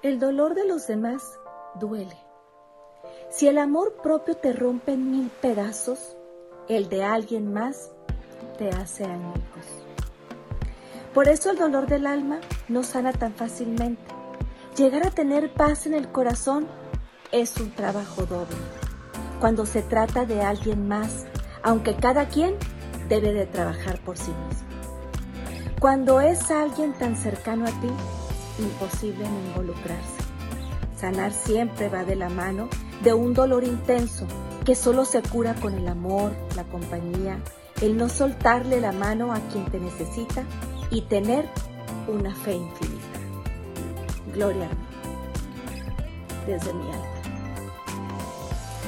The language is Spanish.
El dolor de los demás duele. Si el amor propio te rompe en mil pedazos, el de alguien más te hace añicos. Por eso el dolor del alma no sana tan fácilmente. Llegar a tener paz en el corazón es un trabajo doble. Cuando se trata de alguien más, aunque cada quien debe de trabajar por sí mismo. Cuando es alguien tan cercano a ti, imposible no involucrarse. Sanar siempre va de la mano de un dolor intenso que solo se cura con el amor, la compañía, el no soltarle la mano a quien te necesita y tener una fe infinita. Gloria a mí, desde mi alma.